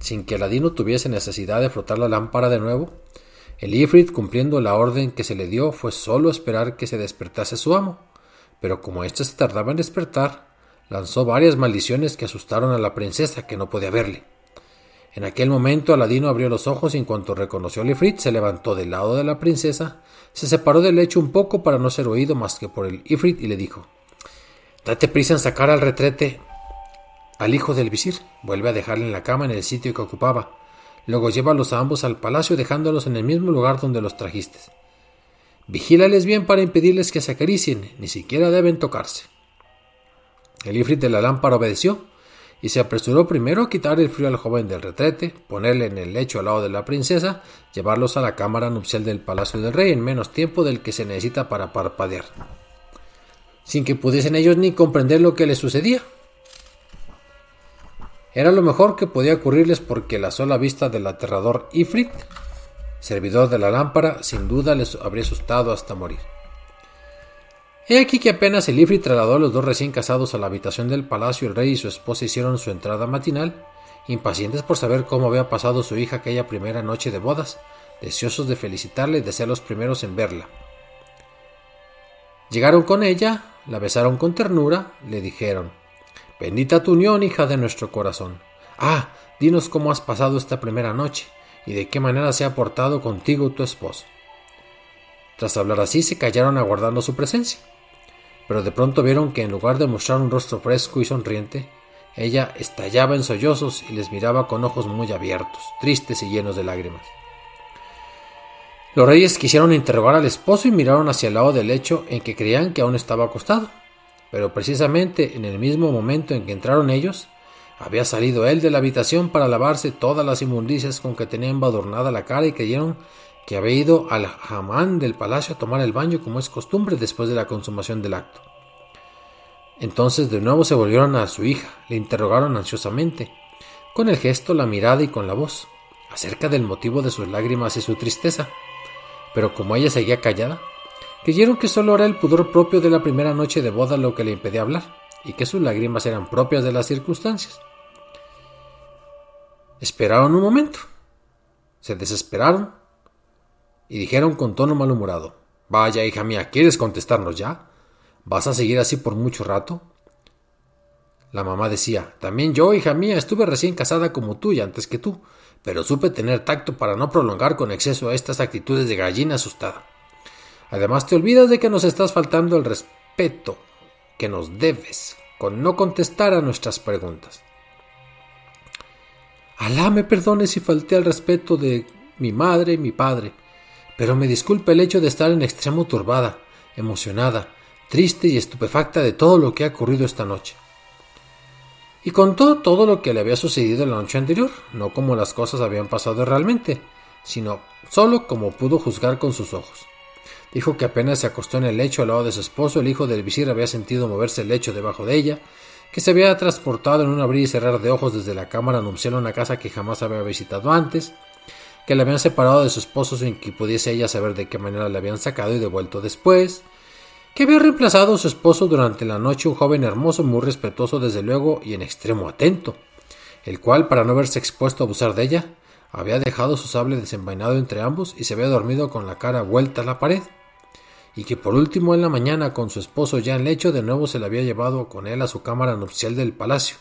sin que Aladino tuviese necesidad de frotar la lámpara de nuevo, el Ifrit, cumpliendo la orden que se le dio, fue solo esperar que se despertase su amo. Pero como éste se tardaba en despertar, lanzó varias maldiciones que asustaron a la princesa, que no podía verle. En aquel momento Aladino abrió los ojos y en cuanto reconoció al Ifrit se levantó del lado de la princesa, se separó del lecho un poco para no ser oído más que por el Ifrit y le dijo Date prisa en sacar al retrete al hijo del visir, vuelve a dejarle en la cama en el sitio que ocupaba, luego llévalos a ambos al palacio dejándolos en el mismo lugar donde los trajiste. Vigílales bien para impedirles que se acaricien, ni siquiera deben tocarse. El ifrit de la lámpara obedeció y se apresuró primero a quitar el frío al joven del retrete, ponerle en el lecho al lado de la princesa, llevarlos a la cámara nupcial del palacio del rey en menos tiempo del que se necesita para parpadear, sin que pudiesen ellos ni comprender lo que les sucedía. Era lo mejor que podía ocurrirles porque la sola vista del aterrador Ifrit, servidor de la lámpara, sin duda les habría asustado hasta morir. He aquí que apenas el Ifrit trasladó a los dos recién casados a la habitación del palacio, el rey y su esposa hicieron su entrada matinal, impacientes por saber cómo había pasado su hija aquella primera noche de bodas, deseosos de felicitarle y de ser los primeros en verla. Llegaron con ella, la besaron con ternura, le dijeron Bendita tu unión, hija de nuestro corazón. Ah, dinos cómo has pasado esta primera noche, y de qué manera se ha portado contigo tu esposo. Tras hablar así, se callaron aguardando su presencia pero de pronto vieron que en lugar de mostrar un rostro fresco y sonriente, ella estallaba en sollozos y les miraba con ojos muy abiertos, tristes y llenos de lágrimas. Los reyes quisieron interrogar al esposo y miraron hacia el lado del lecho en que creían que aún estaba acostado, pero precisamente en el mismo momento en que entraron ellos, había salido él de la habitación para lavarse todas las inmundicias con que tenía embadurnada la cara y creyeron que había ido al jamán del palacio a tomar el baño como es costumbre después de la consumación del acto. Entonces de nuevo se volvieron a su hija, le interrogaron ansiosamente, con el gesto, la mirada y con la voz, acerca del motivo de sus lágrimas y su tristeza. Pero como ella seguía callada, creyeron que solo era el pudor propio de la primera noche de boda lo que le impedía hablar, y que sus lágrimas eran propias de las circunstancias. Esperaron un momento, se desesperaron y dijeron con tono malhumorado Vaya, hija mía, ¿quieres contestarnos ya? ¿Vas a seguir así por mucho rato? La mamá decía También yo, hija mía, estuve recién casada como tú y antes que tú, pero supe tener tacto para no prolongar con exceso estas actitudes de gallina asustada. Además te olvidas de que nos estás faltando el respeto que nos debes con no contestar a nuestras preguntas. Alá me perdone si falté al respeto de mi madre y mi padre, pero me disculpa el hecho de estar en extremo turbada, emocionada, triste y estupefacta de todo lo que ha ocurrido esta noche. Y contó todo lo que le había sucedido la noche anterior, no como las cosas habían pasado realmente, sino solo como pudo juzgar con sus ojos. Dijo que apenas se acostó en el lecho al lado de su esposo, el hijo del visir había sentido moverse el lecho debajo de ella, que se había transportado en un abrir y cerrar de ojos desde la cámara nupcial una casa que jamás había visitado antes, que la habían separado de su esposo sin que pudiese ella saber de qué manera la habían sacado y devuelto después, que había reemplazado a su esposo durante la noche un joven hermoso, muy respetuoso desde luego y en extremo atento, el cual, para no verse expuesto a abusar de ella, había dejado su sable desenvainado entre ambos y se había dormido con la cara vuelta a la pared, y que por último en la mañana con su esposo ya en lecho de nuevo se le había llevado con él a su cámara nupcial del palacio,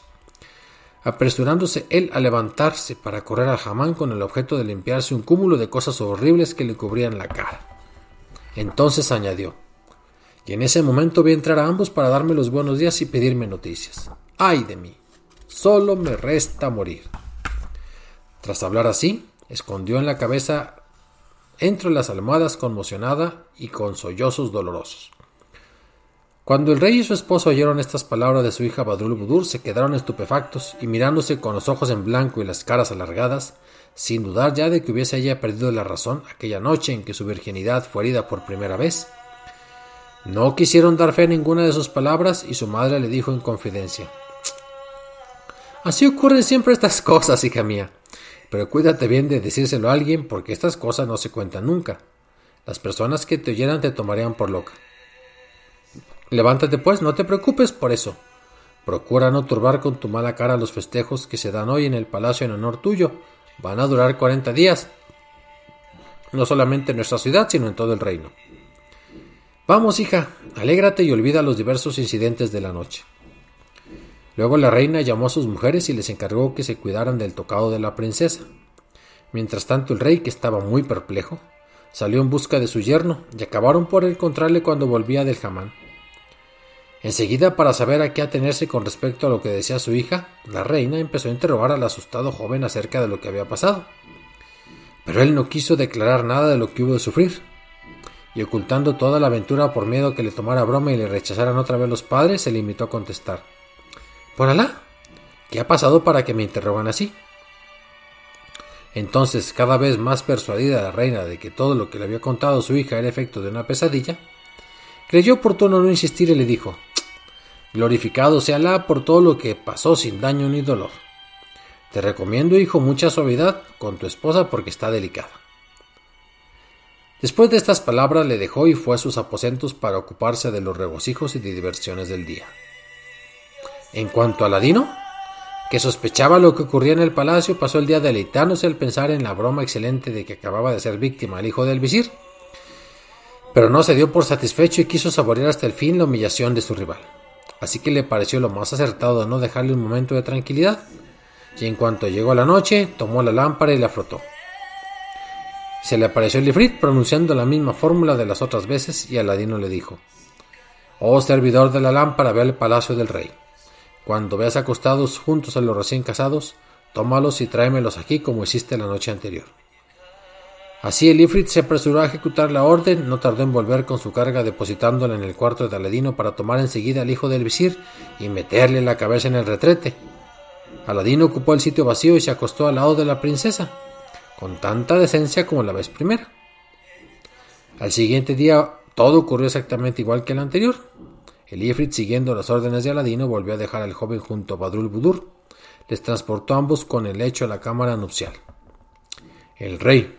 apresurándose él a levantarse para correr al jamán con el objeto de limpiarse un cúmulo de cosas horribles que le cubrían la cara. Entonces añadió y en ese momento vi entrar a ambos para darme los buenos días y pedirme noticias. ¡Ay de mí! Solo me resta morir. Tras hablar así, escondió en la cabeza entre las almohadas conmocionada y con sollozos dolorosos. Cuando el rey y su esposo oyeron estas palabras de su hija Badul Budur, se quedaron estupefactos y mirándose con los ojos en blanco y las caras alargadas, sin dudar ya de que hubiese ella perdido la razón aquella noche en que su virginidad fue herida por primera vez, no quisieron dar fe a ninguna de sus palabras y su madre le dijo en confidencia Así ocurren siempre estas cosas, hija mía. Pero cuídate bien de decírselo a alguien porque estas cosas no se cuentan nunca. Las personas que te oyeran te tomarían por loca. Levántate pues, no te preocupes por eso. Procura no turbar con tu mala cara los festejos que se dan hoy en el palacio en honor tuyo. Van a durar cuarenta días. No solamente en nuestra ciudad, sino en todo el reino. Vamos, hija, alégrate y olvida los diversos incidentes de la noche. Luego la reina llamó a sus mujeres y les encargó que se cuidaran del tocado de la princesa. Mientras tanto el rey, que estaba muy perplejo, salió en busca de su yerno y acabaron por encontrarle cuando volvía del jamán. Enseguida, para saber a qué atenerse con respecto a lo que decía su hija, la reina empezó a interrogar al asustado joven acerca de lo que había pasado. Pero él no quiso declarar nada de lo que hubo de sufrir. Y ocultando toda la aventura por miedo que le tomara broma y le rechazaran otra vez los padres, se limitó a contestar. Por Alá, ¿qué ha pasado para que me interrogan así? Entonces, cada vez más persuadida la reina de que todo lo que le había contado su hija era efecto de una pesadilla, creyó oportuno no insistir y le dijo Glorificado sea Alá por todo lo que pasó sin daño ni dolor. Te recomiendo, hijo, mucha suavidad con tu esposa porque está delicada. Después de estas palabras le dejó y fue a sus aposentos para ocuparse de los regocijos y de diversiones del día. En cuanto a Ladino, que sospechaba lo que ocurría en el palacio, pasó el día deleitándose al pensar en la broma excelente de que acababa de ser víctima el hijo del visir. Pero no se dio por satisfecho y quiso saborear hasta el fin la humillación de su rival. Así que le pareció lo más acertado no dejarle un momento de tranquilidad, y en cuanto llegó la noche, tomó la lámpara y la frotó. Se le apareció el ifrit pronunciando la misma fórmula de las otras veces y Aladino le dijo: Oh servidor de la lámpara, ve al palacio del rey. Cuando veas acostados juntos a los recién casados, tómalos y tráemelos aquí como hiciste la noche anterior. Así el Ifrit se apresuró a ejecutar la orden, no tardó en volver con su carga depositándola en el cuarto de Aladino para tomar enseguida al hijo del visir y meterle la cabeza en el retrete. Aladino ocupó el sitio vacío y se acostó al lado de la princesa, con tanta decencia como la vez primera. Al siguiente día todo ocurrió exactamente igual que el anterior. El Ifrit, siguiendo las órdenes de Aladino, volvió a dejar al joven junto a Badrul Budur. Les transportó ambos con el lecho a la cámara nupcial. El rey,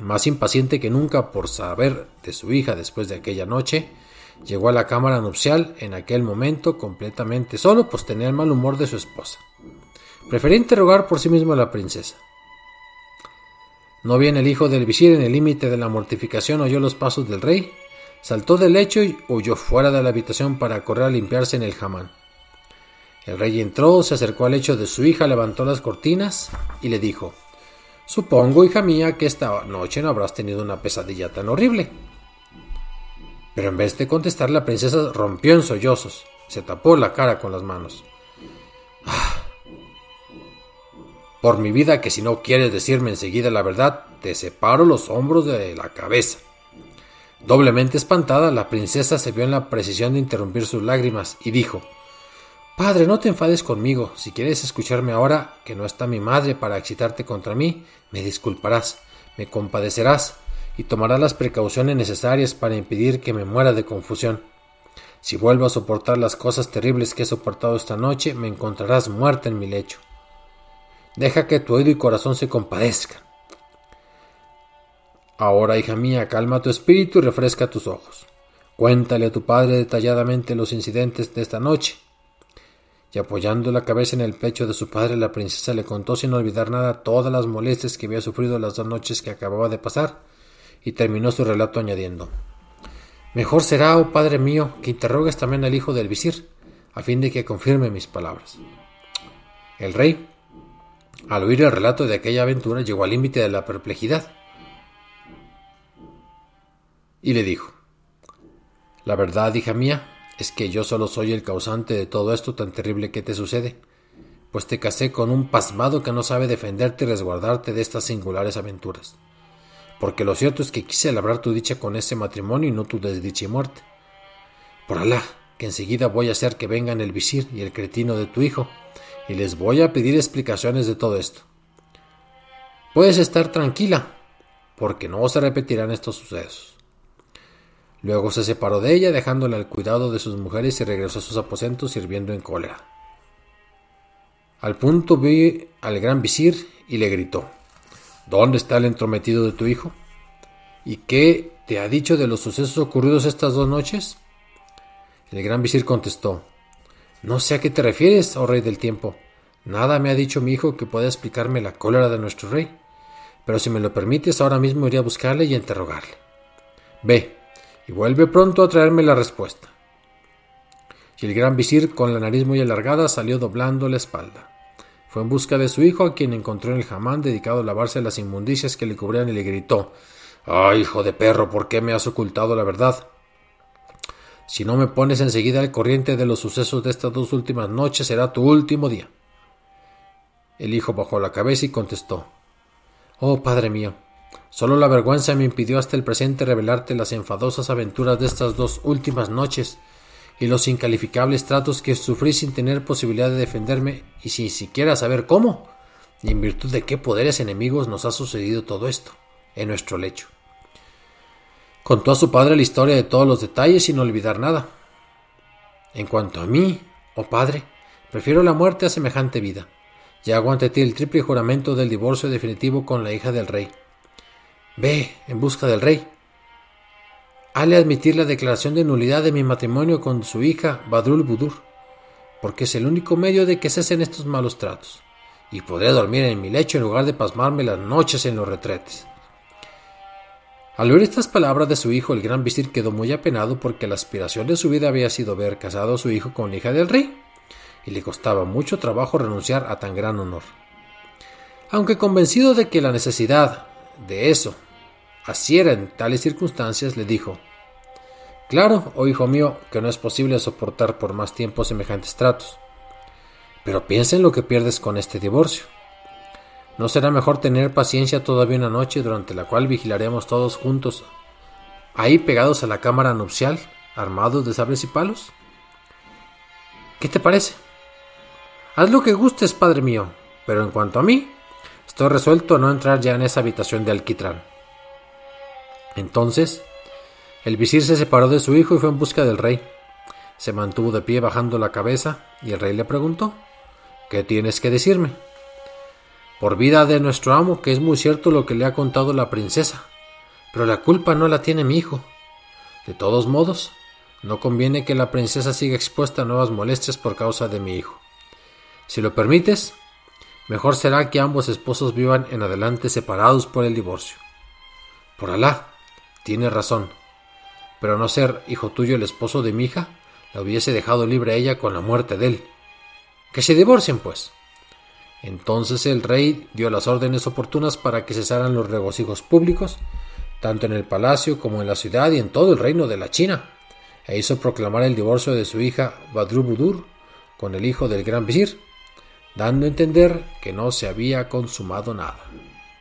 más impaciente que nunca por saber de su hija después de aquella noche, llegó a la cámara nupcial en aquel momento completamente solo, pues tenía el mal humor de su esposa. Prefería interrogar por sí mismo a la princesa. No bien el hijo del visir en el límite de la mortificación oyó los pasos del rey, Saltó del lecho y huyó fuera de la habitación para correr a limpiarse en el jamán. El rey entró, se acercó al lecho de su hija, levantó las cortinas y le dijo Supongo, hija mía, que esta noche no habrás tenido una pesadilla tan horrible. Pero en vez de contestar, la princesa rompió en sollozos, se tapó la cara con las manos. Ah. Por mi vida que si no quieres decirme enseguida la verdad, te separo los hombros de la cabeza. Doblemente espantada, la princesa se vio en la precisión de interrumpir sus lágrimas y dijo Padre, no te enfades conmigo. Si quieres escucharme ahora, que no está mi madre para excitarte contra mí, me disculparás, me compadecerás y tomarás las precauciones necesarias para impedir que me muera de confusión. Si vuelvo a soportar las cosas terribles que he soportado esta noche, me encontrarás muerta en mi lecho. Deja que tu oído y corazón se compadezcan. Ahora, hija mía, calma tu espíritu y refresca tus ojos. Cuéntale a tu padre detalladamente los incidentes de esta noche. Y apoyando la cabeza en el pecho de su padre, la princesa le contó sin olvidar nada todas las molestias que había sufrido las dos noches que acababa de pasar, y terminó su relato añadiendo Mejor será, oh padre mío, que interrogues también al hijo del visir, a fin de que confirme mis palabras. El rey, al oír el relato de aquella aventura, llegó al límite de la perplejidad y le dijo, La verdad, hija mía, es que yo solo soy el causante de todo esto tan terrible que te sucede, pues te casé con un pasmado que no sabe defenderte y resguardarte de estas singulares aventuras. Porque lo cierto es que quise labrar tu dicha con ese matrimonio y no tu desdicha y muerte. Por Alá, que enseguida voy a hacer que vengan el visir y el cretino de tu hijo, y les voy a pedir explicaciones de todo esto. Puedes estar tranquila, porque no se repetirán estos sucesos. Luego se separó de ella, dejándola al cuidado de sus mujeres y regresó a sus aposentos sirviendo en cólera. Al punto vi al gran visir y le gritó ¿Dónde está el entrometido de tu hijo? ¿Y qué te ha dicho de los sucesos ocurridos estas dos noches? El gran visir contestó No sé a qué te refieres, oh rey del tiempo. Nada me ha dicho mi hijo que pueda explicarme la cólera de nuestro rey. Pero si me lo permites, ahora mismo iré a buscarle y a interrogarle. Ve, y vuelve pronto a traerme la respuesta. Y el gran visir, con la nariz muy alargada, salió doblando la espalda. Fue en busca de su hijo, a quien encontró en el jamán dedicado a lavarse las inmundicias que le cubrían y le gritó ¡Ah, hijo de perro! ¿Por qué me has ocultado la verdad? Si no me pones enseguida al corriente de los sucesos de estas dos últimas noches, será tu último día. El hijo bajó la cabeza y contestó Oh, padre mío, Solo la vergüenza me impidió hasta el presente revelarte las enfadosas aventuras de estas dos últimas noches y los incalificables tratos que sufrí sin tener posibilidad de defenderme y sin siquiera saber cómo, y en virtud de qué poderes enemigos nos ha sucedido todo esto, en nuestro lecho. Contó a su padre la historia de todos los detalles sin olvidar nada. En cuanto a mí, oh padre, prefiero la muerte a semejante vida, y hago ante ti el triple juramento del divorcio definitivo con la hija del rey Ve en busca del rey. Hale admitir la declaración de nulidad de mi matrimonio con su hija Badrul Budur, porque es el único medio de que cesen estos malos tratos, y podré dormir en mi lecho en lugar de pasmarme las noches en los retretes. Al oír estas palabras de su hijo, el gran visir quedó muy apenado porque la aspiración de su vida había sido ver casado a su hijo con la hija del rey, y le costaba mucho trabajo renunciar a tan gran honor. Aunque convencido de que la necesidad de eso Así era en tales circunstancias, le dijo Claro, oh hijo mío, que no es posible soportar por más tiempo semejantes tratos. Pero piensa en lo que pierdes con este divorcio. ¿No será mejor tener paciencia todavía una noche durante la cual vigilaremos todos juntos, ahí pegados a la cámara nupcial, armados de sables y palos? ¿Qué te parece? Haz lo que gustes, padre mío, pero en cuanto a mí, estoy resuelto a no entrar ya en esa habitación de alquitrán. Entonces, el visir se separó de su hijo y fue en busca del rey. Se mantuvo de pie bajando la cabeza y el rey le preguntó ¿Qué tienes que decirme? Por vida de nuestro amo, que es muy cierto lo que le ha contado la princesa, pero la culpa no la tiene mi hijo. De todos modos, no conviene que la princesa siga expuesta a nuevas molestias por causa de mi hijo. Si lo permites, mejor será que ambos esposos vivan en adelante separados por el divorcio. Por Alá, tiene razón. Pero no ser hijo tuyo el esposo de mi hija, la hubiese dejado libre a ella con la muerte de él. Que se divorcien, pues. Entonces el rey dio las órdenes oportunas para que cesaran los regocijos públicos, tanto en el palacio como en la ciudad y en todo el reino de la China, e hizo proclamar el divorcio de su hija Badrubudur con el hijo del gran visir, dando a entender que no se había consumado nada.